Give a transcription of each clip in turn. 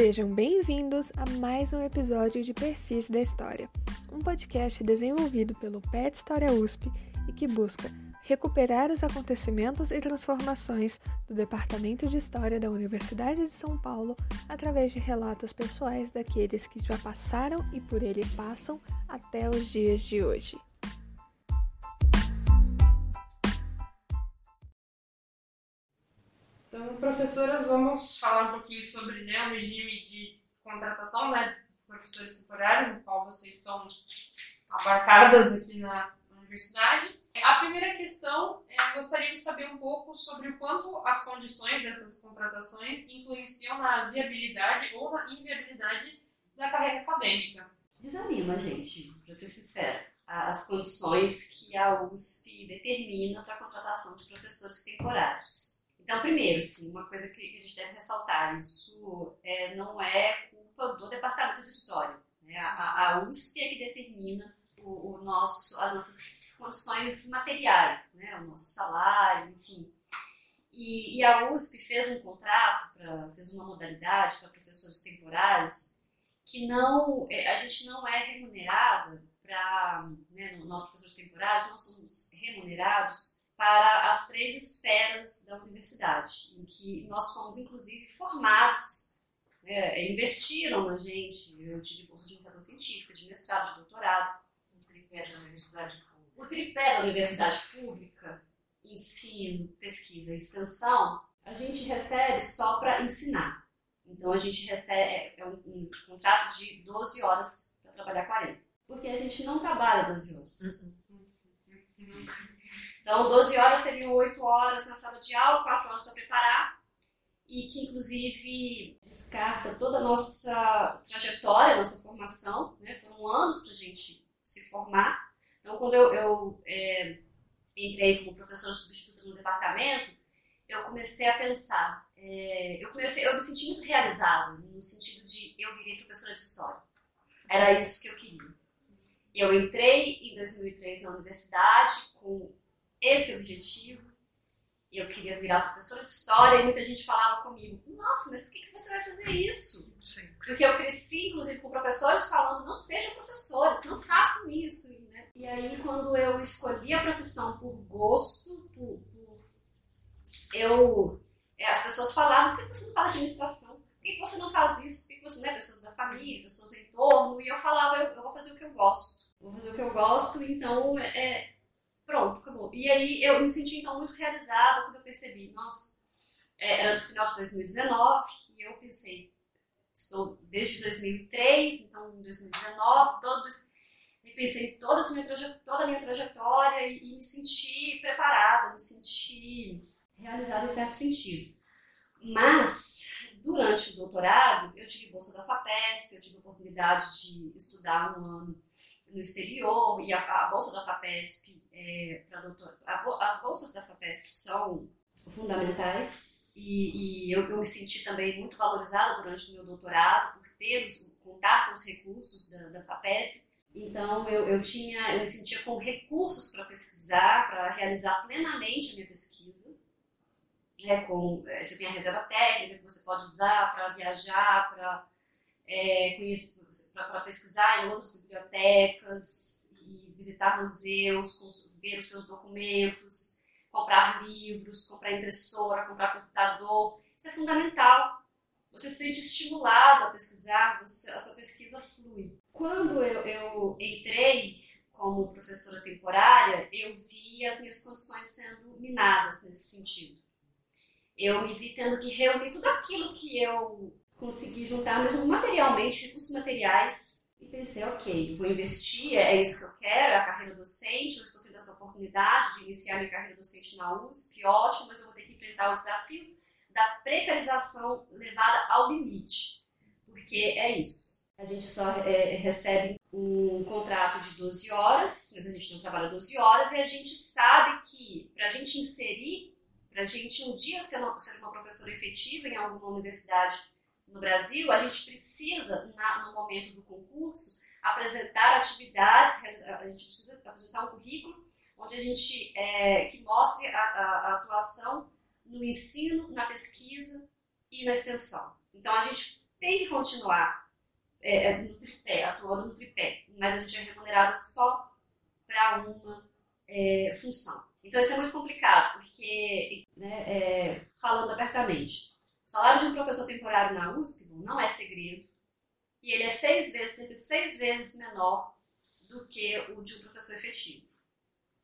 Sejam bem-vindos a mais um episódio de Perfis da História, um podcast desenvolvido pelo PET História USP e que busca recuperar os acontecimentos e transformações do Departamento de História da Universidade de São Paulo através de relatos pessoais daqueles que já passaram e por ele passam até os dias de hoje. Professoras, vamos falar um pouquinho sobre né, o regime de contratação né, de professores temporários, no qual vocês estão abarcadas aqui na universidade. A primeira questão, é, gostaria de saber um pouco sobre o quanto as condições dessas contratações influenciam na viabilidade ou na inviabilidade da carreira acadêmica. Desanima, gente, para ser sincero, as condições que a USP determina para a contratação de professores temporários. Então, primeiro, sim, uma coisa que a gente deve ressaltar, isso é, não é culpa do Departamento de História. Né? A, a, USP é que determina o, o, nosso, as nossas condições materiais, né? o nosso salário, enfim. E, e a USP fez um contrato, pra, fez uma modalidade para professores temporários que não, é, a gente não é remunerada para, né, nós professores temporários, nós somos remunerados para as três esferas da universidade, em que nós fomos, inclusive, formados, né, investiram na gente. Eu tive curso de iniciação científica, de mestrado, de doutorado. O tripé da universidade pública. O tripé da universidade pública, ensino, pesquisa e extensão, a gente recebe só para ensinar. Então, a gente recebe é um, um contrato de 12 horas para trabalhar 40. Porque a gente não trabalha 12 horas. Uhum. Então, 12 horas seriam 8 horas na sala de aula, 4 horas para preparar, e que, inclusive, descarta toda a nossa trajetória, nossa formação. Né? Foram anos para a gente se formar. Então, quando eu, eu é, entrei como professora substituta no departamento, eu comecei a pensar. É, eu, comecei, eu me senti muito realizada, no sentido de eu virei professora de história. Era isso que eu queria. Eu entrei em 2003 na universidade com esse objetivo. Eu queria virar professora de história e muita gente falava comigo: Nossa, mas por que você vai fazer isso? Sim. Porque eu cresci, inclusive, com professores falando: Não sejam professores, não façam isso. Né? E aí, quando eu escolhi a profissão por gosto, por, por eu, é, as pessoas falavam: Por que você não faz administração? Por que você não faz isso? Por que você, né, pessoas da família, pessoas em torno? E eu falava: Eu, eu vou fazer o que eu gosto. Vou fazer o que eu gosto, então é, Pronto, acabou. E aí eu me senti então muito realizada quando eu percebi, nossa, é, era no final de 2019 e eu pensei, estou desde 2003, então em 2019, todos, e pensei em toda, toda a minha trajetória e, e me senti preparada, me senti realizada em certo sentido. Mas, durante o doutorado, eu tive bolsa da FAPESP, eu tive a oportunidade de estudar um ano no exterior, e a, a bolsa da FAPESP é, doutor, a, as bolsas da FAPESP são fundamentais e, e eu, eu, me senti também muito valorizada durante o meu doutorado por ter, contar com os recursos da, da FAPESP. Então eu, eu tinha, eu me sentia com recursos para pesquisar, para realizar plenamente a minha pesquisa. É, com, você tem a reserva técnica que você pode usar para viajar, para é, para pesquisar em outras bibliotecas e visitar museus, ver os seus documentos, comprar livros, comprar impressora, comprar computador. Isso é fundamental. Você se sente estimulado a pesquisar, você, a sua pesquisa flui. Quando eu, eu entrei como professora temporária, eu vi as minhas condições sendo minadas nesse sentido. Eu me vi tendo que reunir tudo aquilo que eu consegui juntar mesmo materialmente, recursos materiais, e pensei, ok, vou investir, é isso que eu quero, é a carreira docente, eu estou tendo essa oportunidade de iniciar minha carreira docente na USP, ótimo, mas eu vou ter que enfrentar o desafio da precarização levada ao limite, porque é isso. A gente só é, recebe um contrato de 12 horas, mas a gente não trabalha 12 horas, e a gente sabe que para a gente inserir, para a gente um dia ser uma, ser uma professora efetiva em alguma universidade no Brasil, a gente precisa, na, no momento do concurso, apresentar atividades, a gente precisa apresentar um currículo onde a gente é, que mostre a, a, a, atuação no ensino, na pesquisa e na extensão. Então a gente tem que continuar é, é, no tripé, atuando no tripé, mas a gente é remunerado só para uma é, função. Então isso é muito complicado, porque, né, é, falando abertamente, o salário de um professor temporário na USP não é segredo, e ele é seis vezes, cerca de seis vezes menor do que o de um professor efetivo.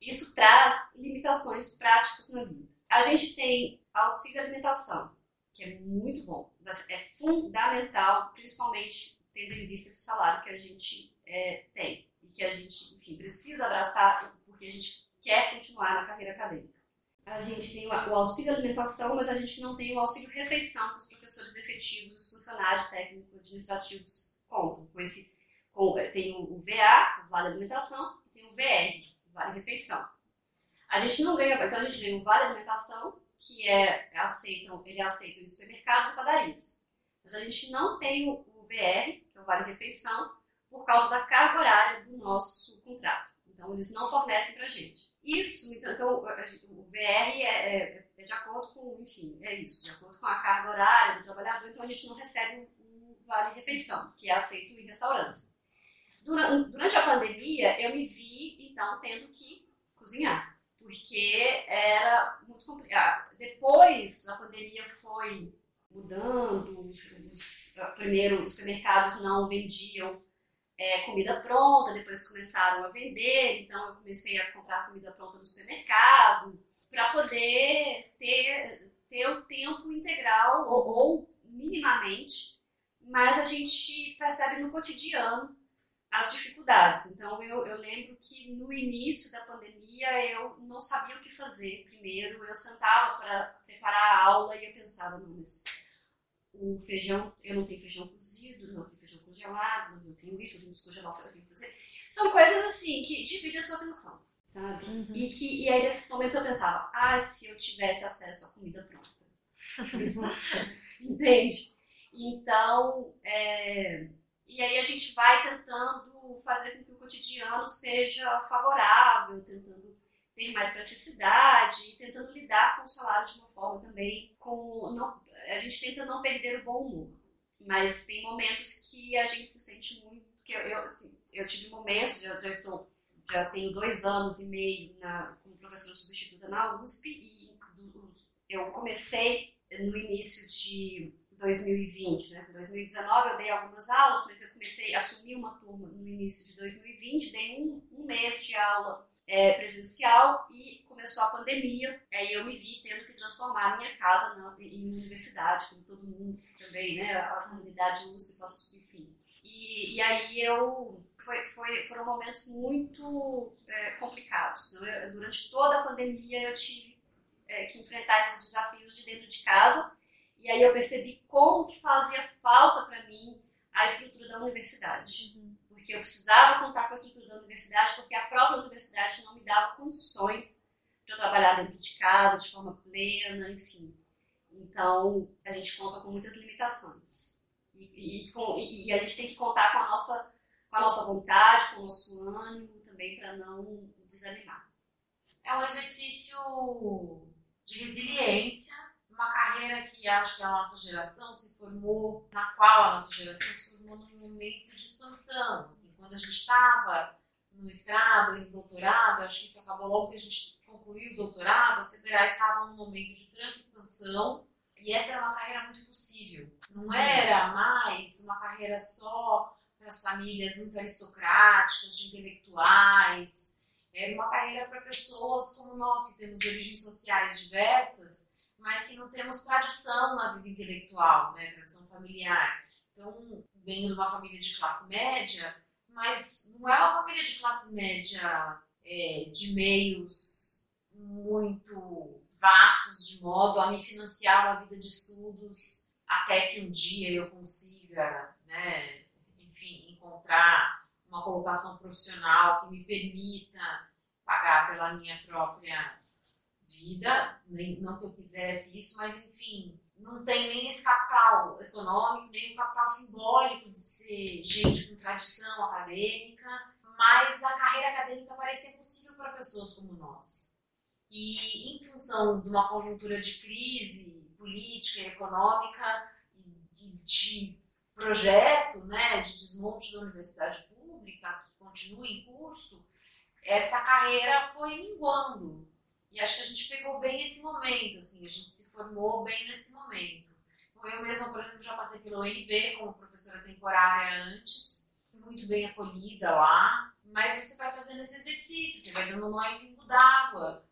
Isso traz limitações práticas na vida. A gente tem auxílio alimentação, que é muito bom, é fundamental, principalmente tendo em vista esse salário que a gente é, tem e que a gente, enfim, precisa abraçar porque a gente quer continuar na carreira acadêmica. A gente tem o auxílio alimentação, mas a gente não tem o auxílio refeição que os professores efetivos, os funcionários técnicos administrativos contam. Com esse, com, tem o VA, o Vale Alimentação, e tem o VR, o Vale Refeição. A gente não ganha, então a gente ganha o Vale Alimentação, que é, aceitam, ele é aceito em supermercados e padarias. Mas a gente não tem o, o VR, que é o Vale Refeição, por causa da carga horária do nosso contrato. Então, eles não fornecem para a gente. Isso, então, então o VR é, é, é, de acordo com, enfim, é isso, de acordo com a carga horária do trabalhador, então a gente não recebe o Vale Refeição, que é aceito em restaurantes. Durante, durante a pandemia, eu me vi, então, tendo que cozinhar porque era muito complicado. Depois a pandemia foi mudando, os, os, primeiro os supermercados não vendiam é, comida pronta, depois começaram a vender, então eu comecei a comprar comida pronta no supermercado para poder ter, ter o tempo integral ou, ou minimamente, mas a gente percebe no cotidiano as dificuldades. Então, eu, eu lembro que no início da pandemia eu não sabia o que fazer. Primeiro, eu sentava para preparar a aula e eu pensava, não, mas o feijão, eu não tenho feijão cozido, não tenho feijão congelado, não tenho isso, eu tenho isso congelado, eu tenho que fazer. São coisas assim que dividem a sua atenção, sabe? Uhum. E, que, e aí, nesses momentos, eu pensava, ah, se eu tivesse acesso à comida pronta. Entende? Então, é, e aí a gente vai tentando fazer com que o cotidiano seja favorável, tentando ter mais praticidade, tentando lidar com o salário de uma forma também com não, a gente tenta não perder o bom humor. Mas tem momentos que a gente se sente muito que eu, eu, eu tive momentos, eu já estou já tenho dois anos e meio na, como professora substituta na USP e eu comecei no início de 2020, né? Em 2019 eu dei algumas aulas, mas eu comecei a assumir uma turma no início de 2020, dei um, um mês de aula é, presencial e começou a pandemia, aí eu me vi tendo que transformar a minha casa na, em universidade, como todo mundo também, né? A comunidade USP, enfim. E, e aí eu foi, foi, foram momentos muito é, complicados. Então, eu, durante toda a pandemia eu tive é, que enfrentar esses desafios de dentro de casa e aí eu percebi como que fazia falta para mim a estrutura da universidade. Uhum. Porque eu precisava contar com a estrutura da universidade, porque a própria universidade não me dava condições para trabalhar dentro de casa, de forma plena, enfim. Então, a gente conta com muitas limitações. E, e, com, e, a gente tem que contar com a nossa, com a nossa vontade, com o nosso ânimo também, para não desanimar. É um exercício de resiliência uma carreira que acho que a nossa geração se formou, na qual a nossa geração se formou num momento de expansão. Assim, quando a gente estava no mestrado, em doutorado, acho que isso acabou logo que a gente concluiu o doutorado, as federais estavam num momento de franca expansão e essa era uma carreira muito possível. Não era mais uma carreira só para as famílias muito aristocráticas, de intelectuais. Era uma carreira para pessoas como nós, que temos origens sociais diversas, mas que não temos tradição na vida intelectual, né, tradição familiar. Então, venho de uma família de classe média, mas não é uma família de classe média é, de meios muito vastos de modo a me financiar uma vida de estudos até que um dia eu consiga, né, enfim, encontrar uma colocação profissional que me permita pagar pela minha própria vida, nem, não que eu quisesse isso, mas enfim, não tem nem esse capital econômico, nem o capital simbólico de ser gente com tradição acadêmica, mas a carreira acadêmica parecia possível para pessoas como nós. E em função de uma conjuntura de crise política e econômica e de projeto né, de desmonte da universidade pública, que continua em curso, essa carreira foi minguando. E acho que a gente pegou bem esse momento, assim, a gente se formou bem nesse momento. Então, eu mesma, por exemplo, já passei pelo UNB como professora temporária antes, muito bem acolhida lá, mas você vai fazendo esse exercício, você vai dando nó em pingo d'água,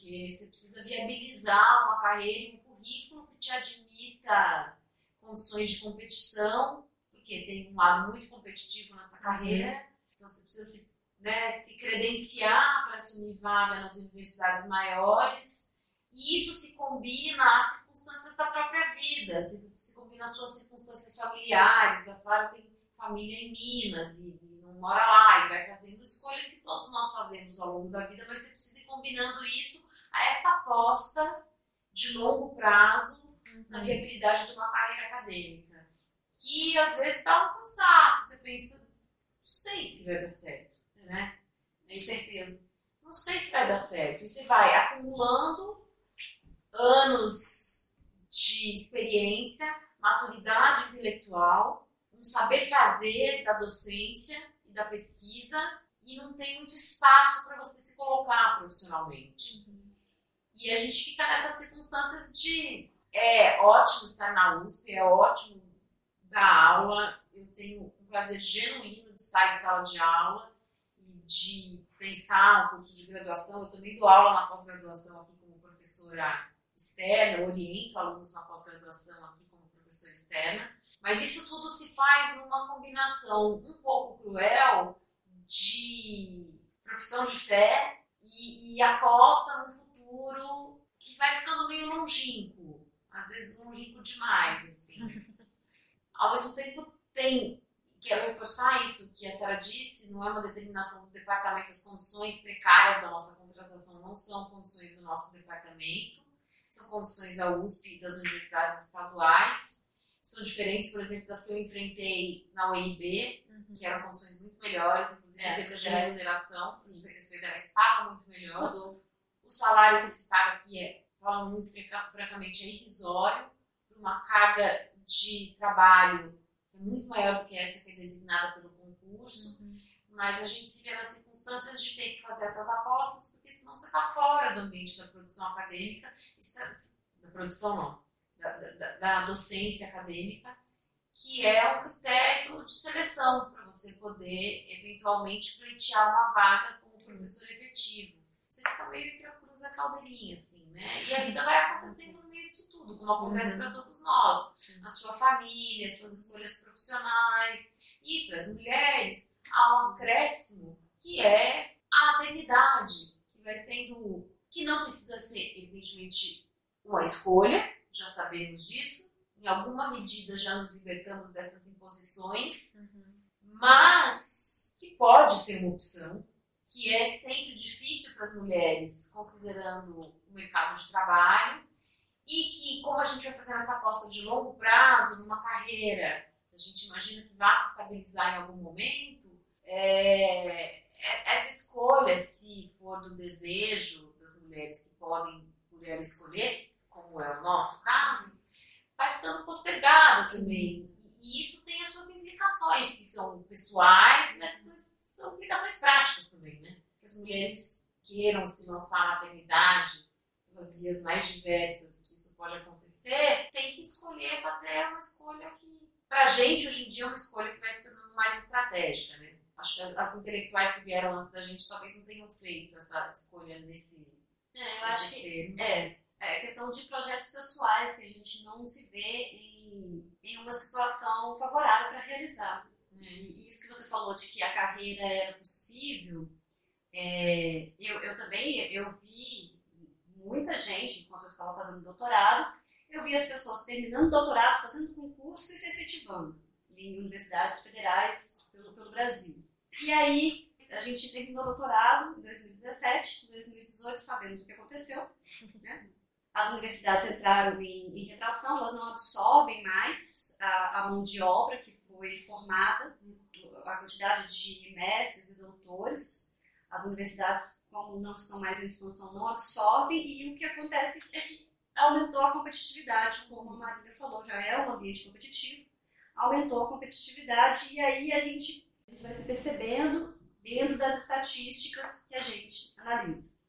porque você precisa viabilizar uma carreira, um currículo que te admita condições de competição, porque tem um lado muito competitivo nessa uhum. carreira, uhum. então você precisa se, né, se credenciar para assumir vaga nas universidades maiores, e isso se combina às circunstâncias da própria vida, se, se combina às suas circunstâncias familiares, a Sara tem família em Minas e, e, não mora lá, e vai fazendo escolhas que todos nós fazemos ao longo da vida, mas você precisa ir combinando isso a essa aposta de longo prazo uhum. na viabilidade de uma carreira acadêmica. Que às vezes dá um cansaço, você pensa, não sei se vai dar certo, né? Com certeza. Não sei se vai dar certo. E você vai acumulando anos de experiência, maturidade intelectual, um saber fazer da docência e da pesquisa e não tem muito espaço para você se colocar profissionalmente. Uhum. E a gente fica nessas circunstâncias de é ótimo estar na USP, é ótimo dar aula, eu tenho um prazer genuíno de estar em sala de aula e de pensar um curso de graduação. Eu também dou aula na pós-graduação aqui como professora externa, oriento alunos na pós-graduação aqui como professora externa. Mas isso tudo se faz numa combinação um pouco cruel de profissão de fé e, e aposta num futuro que vai ficando meio longínquo, às vezes longínquo demais, assim. Ao mesmo tempo, tem, quero reforçar isso que a Sara disse, não é uma determinação do departamento, as condições precárias da nossa contratação não são condições do nosso departamento, são condições da USP e das universidades estaduais, são diferentes, por exemplo, das que eu enfrentei na UNB, uhum. que eram condições muito melhores, inclusive é, em termos de remuneração, os federais pagam muito melhor. O salário que se paga aqui é, falando muito francamente, é irrisório, uma carga de trabalho é muito maior do que essa que é designada pelo concurso. Uhum. Mas a gente se vê nas circunstâncias de ter que fazer essas apostas, porque senão você está fora do ambiente da produção acadêmica, da produção não, da, da, da docência acadêmica, que é um critério de seleção para você poder eventualmente pleitear uma vaga como professor efetivo. Você fica meio entre a cruz e a caldeirinha, assim, né? E a vida vai acontecendo no meio disso tudo, como acontece uhum. para todos nós. A sua família, as suas escolhas profissionais. E para as mulheres, há um acréscimo que é a maternidade, que vai sendo. que não precisa ser, evidentemente, uma escolha, já sabemos disso. Em alguma medida já nos libertamos dessas imposições, uhum. mas que pode ser uma opção, que é sempre difícil para as mulheres, considerando o mercado de trabalho, e que, como a gente vai fazendo essa aposta de longo prazo, numa carreira a gente imagina que vá se estabilizar em algum momento, é, é essa escolha, se for do desejo das mulheres que podem por ela escolher, como é o nosso caso, vai ficando postergada também. E isso tem as suas implicações, que são pessoais, mas são implicações práticas também, né? Que as mulheres queiram se lançar na maternidade pelas vias mais diversas que isso pode acontecer, tem que escolher fazer uma escolha que, pra gente, hoje em dia, é uma escolha que vai se tornando mais estratégica, né? Acho que as intelectuais que vieram antes da gente talvez não tenham feito essa escolha nesse. É, eu acho que. É é, questão de projetos pessoais que a gente não se vê em, em uma situação favorável para realizar. Né? E isso que você falou de que a carreira era possível, é, eu, eu também eu vi muita gente, enquanto eu estava fazendo doutorado, eu vi as pessoas terminando doutorado, fazendo concurso e se efetivando em universidades federais pelo, pelo Brasil. E aí, a gente terminou doutorado em 2017, em 2018 sabemos o que aconteceu, né? as universidades entraram em, em retração, elas não absorvem mais a, a, mão de obra que foi formada, a quantidade de mestres e doutores. As universidades, como não estão mais em expansão, não absorvem, e o que acontece é que aumentou a competitividade, como a Marília falou, já é um ambiente competitivo, aumentou a competitividade e aí a gente, a gente vai se percebendo dentro das estatísticas que a gente analisa.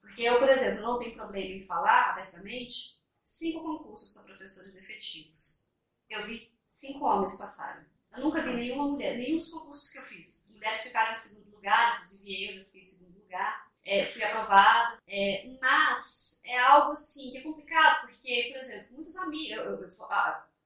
Porque eu, por exemplo, não tenho problema em falar abertamente cinco concursos para professores efetivos. Eu vi cinco homens passarem. Eu nunca vi nenhuma mulher, nenhum dos concursos que eu fiz. As mulheres ficaram em segundo lugar, inclusive eu, eu fiquei em segundo lugar. É, fui aprovada, é, mas é algo assim que é complicado, porque, por exemplo, muitos amigos,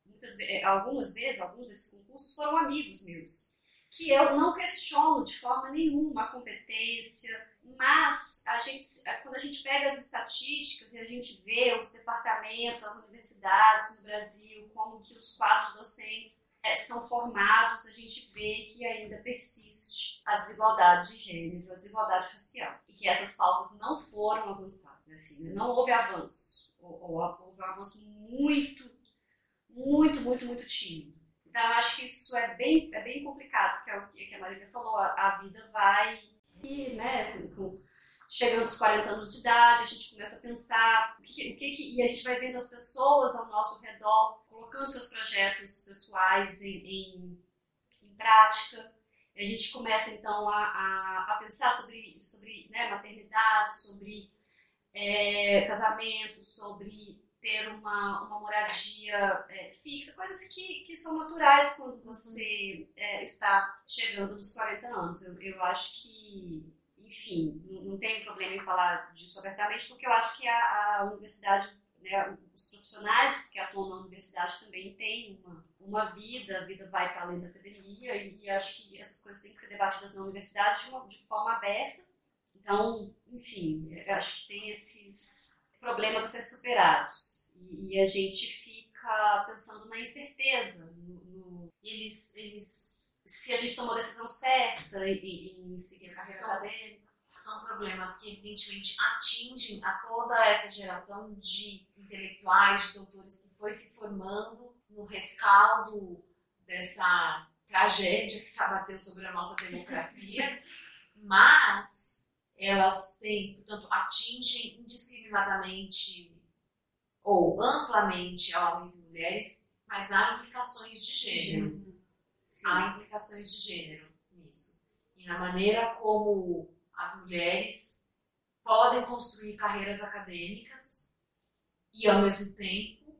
muitas, é, algumas vezes, alguns desses concursos foram amigos meus, que eu não questiono de forma nenhuma a competência, mas a gente, quando a gente pega as estatísticas e a gente vê os departamentos, as universidades no Brasil, como que os quadros docentes é, são formados, a gente vê que ainda persiste a desigualdade de gênero, a desigualdade racial, e que essas pautas não foram avançadas, assim, né? não houve avanço, ou, ou houve um avanço muito, muito, muito, muito tímido. Então, eu acho que isso é bem, é bem complicado, porque é o que a Maria falou, a, a vida vai e, né, com, com, chegando aos 40 anos de idade, a gente começa a pensar o que, o que, e a gente vai vendo as pessoas ao nosso redor colocando seus projetos pessoais em, em, em prática. E a gente começa então a, a, a pensar sobre, sobre né, maternidade, sobre é, casamento, sobre ter uma, uma moradia é, fixa, coisas que, que são naturais quando você é, está chegando nos 40 anos. Eu, eu acho que, enfim, não, não problema em falar disso abertamente, porque eu acho que a, a universidade, né, os profissionais que atuam na universidade também têm uma, uma vida, a vida vai para além da academia, e, e acho que essas coisas têm que ser debatidas na universidade de, uma, de forma aberta. Então, enfim, acho que tem esses problemas a ser superados. E, e a gente fica pensando na incerteza, no, no, eles, eles, se a gente tomou a decisão certa em, em seguir a carreira são, acadêmica. São problemas que, evidentemente, atingem a toda essa geração de intelectuais, de doutores que foi se formando no rescaldo dessa tragédia que se abateu sobre a nossa democracia, mas elas têm, portanto, atingem indiscriminadamente ou amplamente homens e mulheres, mas há implicações de gênero. Sim. Há implicações de gênero nisso. E na maneira como as mulheres podem construir carreiras acadêmicas e, ao mesmo tempo,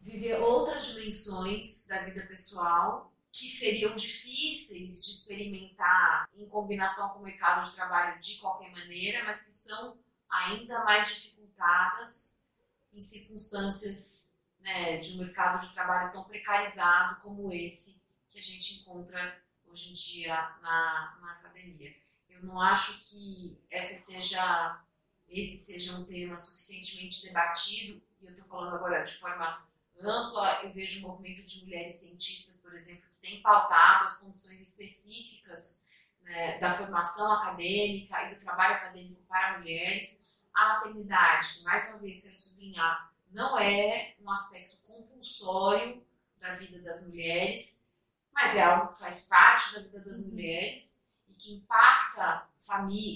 viver outras dimensões da vida pessoal que seriam difíceis de experimentar em combinação com o mercado de trabalho de qualquer maneira, mas que são ainda mais dificultadas em circunstâncias né, de um mercado de trabalho tão precarizado como esse que a gente encontra hoje em dia na, na academia. Eu não acho que seja, esse seja um tema suficientemente debatido, e eu estou falando agora de forma ampla, eu vejo um movimento de mulheres cientistas, por exemplo, tem pautado as condições específicas né, da formação acadêmica e do trabalho acadêmico para mulheres. A maternidade, mais uma vez quero sublinhar, não é um aspecto compulsório da vida das mulheres, mas é algo que faz parte da vida das uhum. mulheres e que impacta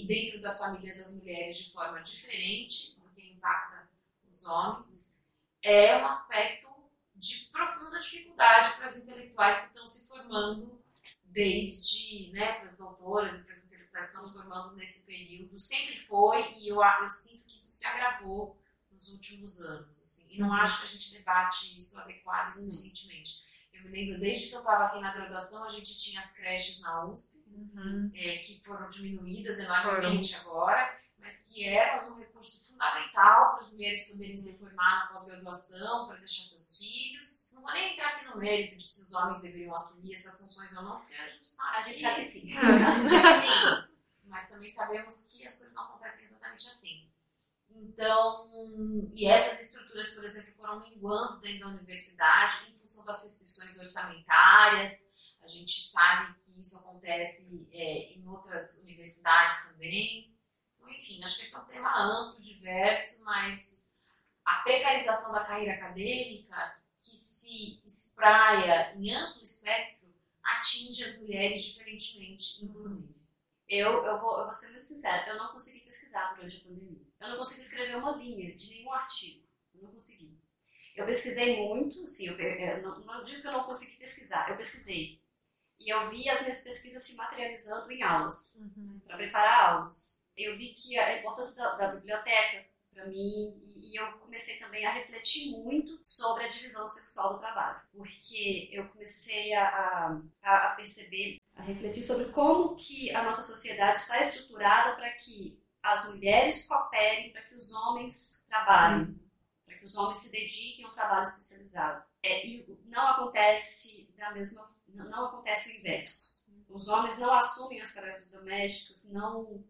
dentro das famílias as mulheres de forma diferente do que impacta os homens. É um aspecto de profunda dificuldade para as intelectuais que estão se formando desde, né, para as doutoras e para as intelectuais que estão se formando nesse período, sempre foi e eu, eu sinto que isso se agravou nos últimos anos, assim, e não uhum. acho que a gente debate isso adequado e suficientemente. Eu me lembro, desde que eu estava aqui na graduação, a gente tinha as creches na USP, uhum. é, que foram diminuídas enormemente agora, mas que eram um recurso fundamental para as mulheres poderem se formar na pós-graduação, para deixar seus filhos. Não vou nem entrar aqui no mérito de se os homens deveriam assumir essas funções ou não, porque a gente sabe. A gente sabe sim. sim. Mas também sabemos que as coisas não acontecem exatamente assim. Então, e essas estruturas, por exemplo, foram minguando dentro da universidade em função das restrições orçamentárias. A gente sabe que isso acontece é, em outras universidades também enfim, acho que esse é um tema amplo, diverso, mas a precarização da carreira acadêmica, que se espraia em amplo espectro, atinge as mulheres diferentemente, inclusive. Eu, eu, vou, eu vou ser muito sincera, eu não consegui pesquisar durante a pandemia. Eu não consegui escrever uma linha de nenhum artigo. Eu não consegui. Eu pesquisei muito, sim, eu, eu, não, não digo que eu não consegui pesquisar, eu pesquisei. E eu vi as minhas pesquisas se materializando em aulas, uhum. para preparar aulas. Eu vi que a importância da, da biblioteca para mim e, e, eu comecei também a refletir muito sobre a divisão sexual do trabalho, porque eu comecei a, a, a perceber, a refletir sobre como que a nossa sociedade está estruturada para que as mulheres cooperem, para que os homens trabalhem, para que os homens se dediquem ao trabalho especializado. É, e não acontece da mesma, não acontece o inverso. Os homens não assumem as tarefas domésticas, não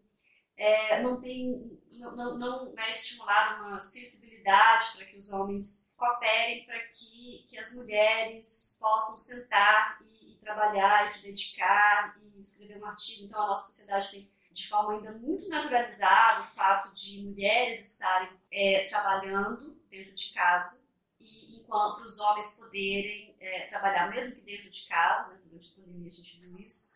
é, não tem, não, não é estimulada uma sensibilidade para que os homens cooperem para que, que as mulheres possam sentar e, e, trabalhar e se dedicar e escrever um artigo. Então a nossa sociedade tem de forma ainda muito naturalizada o fato de mulheres estarem é, trabalhando dentro de casa e enquanto os homens poderem é, trabalhar mesmo que dentro de casa, né, durante a pandemia a gente viu isso,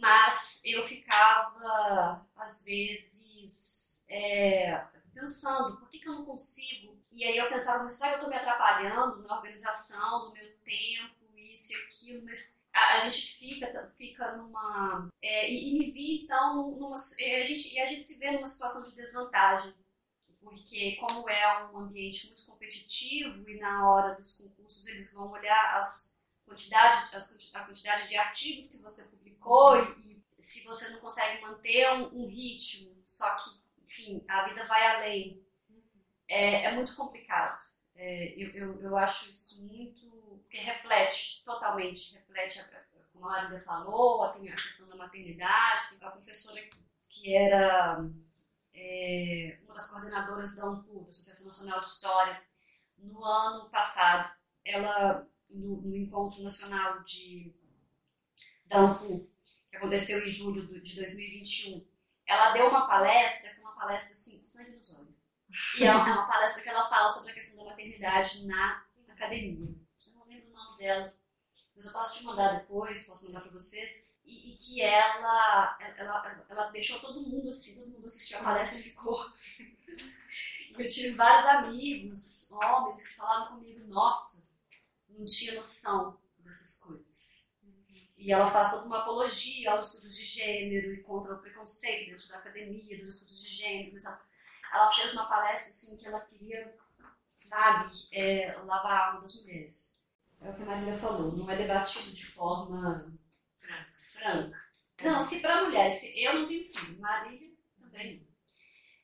mas eu ficava, às vezes, é, pensando, por que, que eu não consigo? E aí eu pensava, será que eu estou me atrapalhando na organização do meu tempo, isso e aquilo? Mas a, a gente fica, fica numa... É, e, e, me vi, então, numa... A gente, e a gente se vê numa situação de desvantagem, porque como é um ambiente muito competitivo e na hora dos concursos eles vão olhar as quantidade, a quantidade de artigos que você publicou e, se você não consegue manter um, um, ritmo, só que, enfim, a vida vai além, é, é muito complicado. É, eu, eu, eu, acho isso muito. porque reflete totalmente, reflete, como a Maria falou, a questão da maternidade, a professora que era é, uma das coordenadoras da UNPU, da Associação Nacional de História, no ano passado, ela, no, no encontro nacional de da UNPU, que aconteceu em julho de 2021, ela deu uma palestra, é uma palestra assim, sangue nos olhos. E é uma palestra que ela fala sobre a questão da maternidade na academia. Eu não lembro o nome dela, mas eu posso te mandar depois, posso mandar para vocês. E, e, que ela, ela, ela deixou todo mundo assim, todo mundo assistiu a palestra e ficou. eu tive vários amigos, homens, que falaram comigo: nossa, não tinha noção dessas coisas e ela faz toda uma apologia aos estudos de gênero e contra o preconceito dentro da academia, dos estudos de gênero. Mas ela, ela fez uma palestra assim que ela queria, sabe, é, lavar a alma das mulheres. É o que a Marília falou, não é debatido de forma franca. franca. Não, se para mulheres, se eu não tenho filho, Marília também não.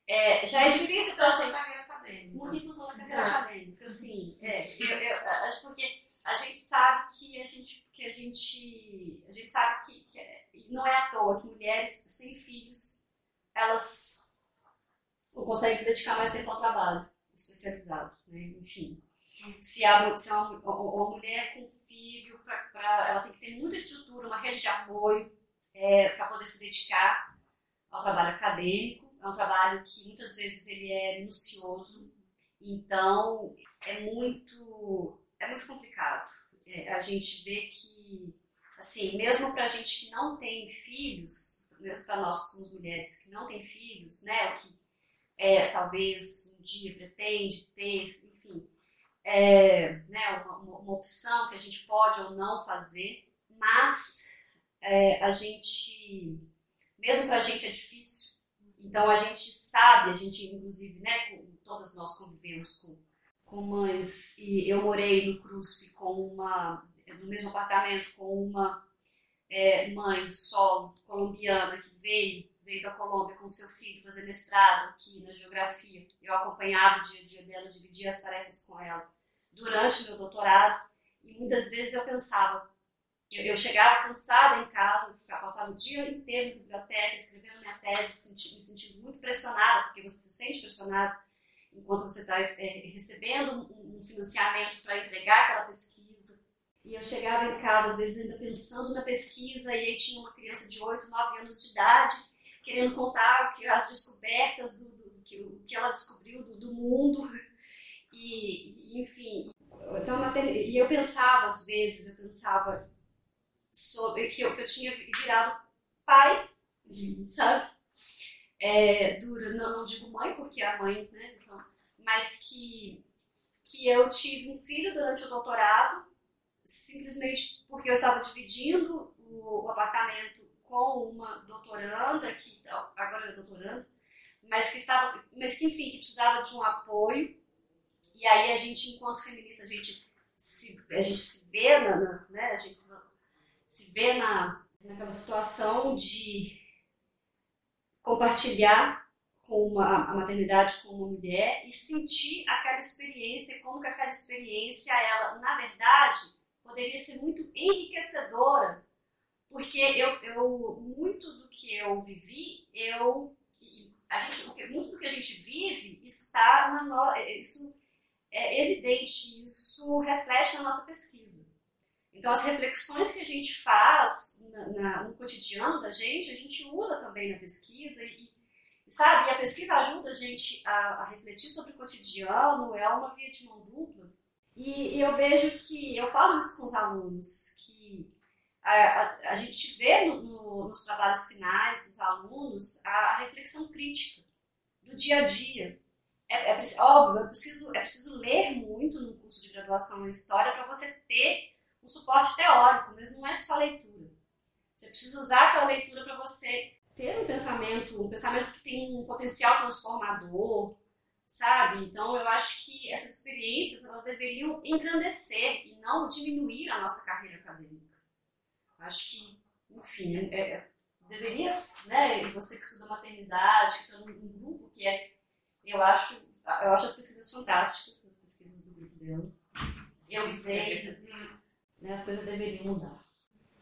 É, já é difícil. Só a carreira acadêmica. Muito em função da carreira acadêmica, assim. É, eu, eu, acho porque a gente sabe que a gente, que a gente, a gente sabe que, que não é à toa que mulheres sem filhos elas não conseguem se dedicar mais tempo ao trabalho especializado, né? enfim. Se, a, se uma, uma mulher com filho, pra, pra, ela tem que ter muita estrutura, uma rede de apoio é, para poder se dedicar ao trabalho acadêmico. É um trabalho que muitas vezes ele é minucioso, então é muito é muito complicado. É, a gente vê que, assim, mesmo para a gente que não tem filhos, mesmo para nós que somos mulheres que não têm filhos, né, que é, talvez um dia pretende ter, enfim, é, né, uma, uma, opção que a gente pode ou não fazer, mas é, a gente, mesmo para a gente é difícil, então a gente sabe, a gente inclusive, né, todas nós convivemos com com mães e eu morei no CRUSP com uma no mesmo apartamento com uma é, mãe solo colombiana que veio veio da Colômbia com seu filho fazer mestrado aqui na geografia. Eu acompanhava o dia a dia dela dividia as tarefas com ela durante o meu doutorado e muitas vezes eu pensava eu, eu chegava cansada em casa passava o dia inteiro na biblioteca escrevendo minha tese senti, me sentindo muito pressionada porque você se sente pressionada enquanto você está é, recebendo um, um financiamento para entregar aquela pesquisa. E eu chegava em casa, às vezes, ainda pensando na pesquisa, e aí tinha uma criança de 8, 9 anos de idade, querendo contar que, as descobertas, do, do que, o que ela descobriu do, do mundo. E, e, enfim, então, e eu pensava, às vezes, eu pensava sobre que eu, que eu tinha virado pai, sabe? É, dura, não, não digo mãe, porque a mãe, né, então, mas que que eu tive um filho durante o doutorado, simplesmente porque eu estava dividindo o, o apartamento com uma doutoranda, que agora é doutoranda, mas que estava, mas que enfim, que precisava de um apoio. E aí a gente, enquanto feminista, a gente se, a gente se vê na, na né, a gente se, se vê na, naquela situação de compartilhar com uma, a maternidade com uma mulher e sentir aquela experiência, como que aquela experiência, ela, na verdade, poderia ser muito enriquecedora, porque eu, eu muito do que eu vivi, eu a gente, muito do que a gente vive está na no, isso é evidente, isso reflete na nossa pesquisa. Então, as reflexões que a gente faz na, na, no cotidiano da gente, a gente usa também na pesquisa e, sabe, a pesquisa ajuda a gente a, a, refletir sobre o cotidiano, é uma via de mão dupla. E, e eu vejo que, eu falo isso com os alunos, que a, a, a gente vê no, no, nos trabalhos finais dos alunos a, reflexão crítica do dia a dia. É, é, óbvio, é preciso, é preciso ler muito no curso de graduação em História para você ter um suporte teórico, mas não é só leitura. Você precisa usar aquela leitura para você ter um pensamento, um pensamento que tem um potencial transformador, sabe? Então eu acho que essas experiências elas deveriam engrandecer e não diminuir a nossa carreira acadêmica. Acho que, enfim, é, é, deveria, né? Você que estuda maternidade, que está num, grupo que é, eu acho, eu acho as pesquisas fantásticas, as pesquisas do grupo dela. Eu sei né, as coisas deveriam mudar.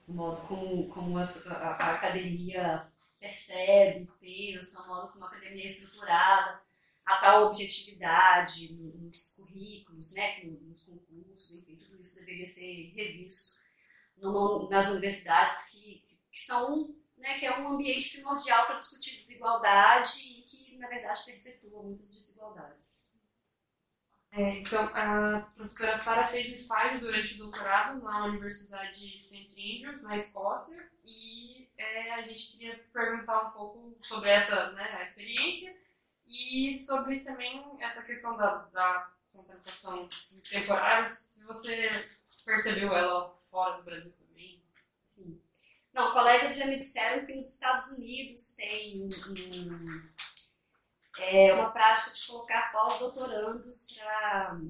O modo como, como a, a, a academia percebe, pensa, o modo como a academia é estruturada, a tal objetividade nos currículos, né, nos concursos, enfim, tudo isso deveria ser revisto numa, nas universidades que, que são, né, que é um ambiente primordial para discutir desigualdade e que, na verdade, perpetua muitas desigualdades. É, então, a professora Sara fez um estágio durante o doutorado na Universidade de St. Andrews, na Escócia, e é, a gente queria perguntar um pouco sobre essa né, experiência e sobre também essa questão da, da contratação temporária, se você percebeu ela fora do Brasil também. Sim. Não, colegas já me disseram que nos Estados Unidos tem um é uma prática de colocar pós-doutorandos para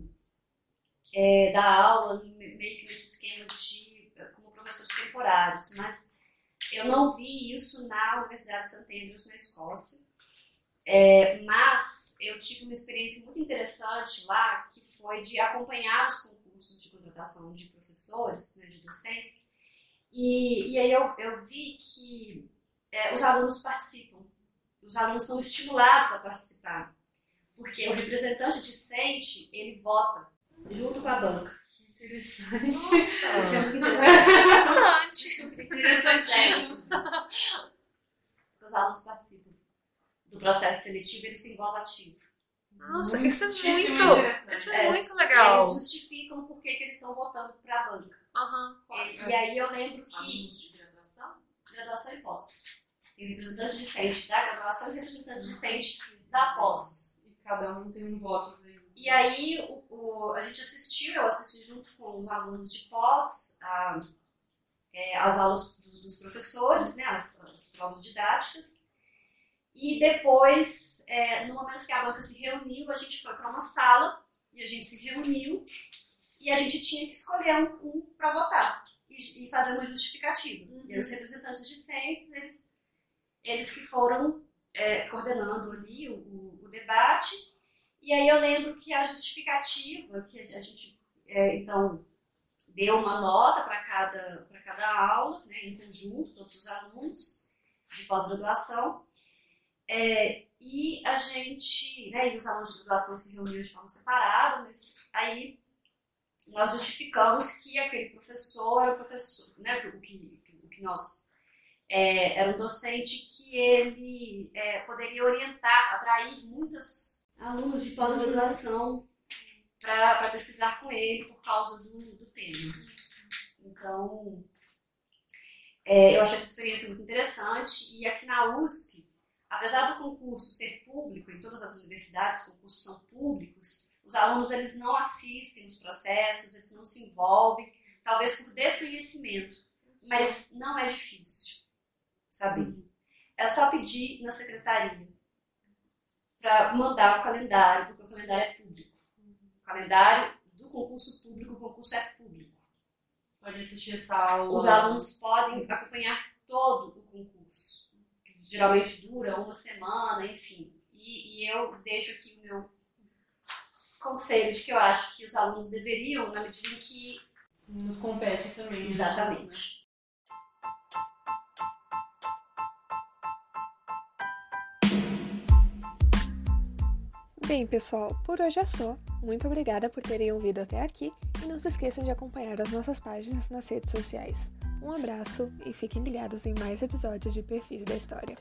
é, dar aula meio que nesse esquema de como professores temporários, mas eu não vi isso na Universidade de St. Andrews, na Escócia. É, mas eu tive uma experiência muito interessante lá, que foi de acompanhar os concursos de contratação de professores, né, de docentes, e, e aí eu, eu vi que é, os alunos participam os alunos são estimulados a participar, porque o representante discente, ele vota junto com a banca. Interessante. Nossa. Isso é muito interessante. Bastante. Interessantíssimo. Os alunos participam do processo seletivo, eles têm voz ativa. Nossa, isso é muito, isso é, é muito legal. Eles justificam por que, eles estão votando para a banca. Uhum. E, e, aí eu lembro que. Alunos de graduação? Graduação e pós e representante discente da graduação e representante discente da pós. E cada um tem um voto. E aí o, o, a gente assistiu, eu assisti junto com os alunos de pós a, é, as aulas dos professores, né, as, as provas didáticas. E depois, é, no momento que a banca se reuniu, a gente foi para uma sala e a gente se reuniu e a gente tinha que escolher um, um para votar e, e, fazer uma justificativa. Uhum. E os representantes discentes, eles eles que foram é, coordenando ali o, o, o, debate. E aí eu lembro que a justificativa, que a gente, é, então, deu uma nota para cada, cada aula, né, em conjunto, todos os alunos de pós-graduação, é, e a gente, né, e os alunos de graduação se reuniram de forma separada, mas aí nós justificamos que aquele professor o professor, né, o que, o que nós é, era um docente que ele é, poderia orientar, atrair muitos alunos de pós-graduação para pesquisar com ele por causa do, do tema. Então, é, eu achei essa experiência muito interessante. E aqui na USP, apesar do concurso ser público, em todas as universidades os concursos são públicos, os os alunos eles não assistem os processos, eles não se envolvem, talvez por desconhecimento, mas não é difícil saber. É só pedir na secretaria para mandar o calendário, porque o calendário é público. O calendário do concurso público, o concurso é público. Pode assistir essa aula. Os alunos podem acompanhar todo o concurso, que geralmente dura uma semana, enfim. E, e eu deixo aqui o meu conselho de que eu acho que os alunos deveriam, na medida em que. Nos compete também. né? Bem, pessoal, por hoje é só. Muito obrigada por terem ouvido até aqui e não se esqueçam de acompanhar as nossas páginas nas redes sociais. Um abraço e fiquem ligados em mais episódios de Perfis da História.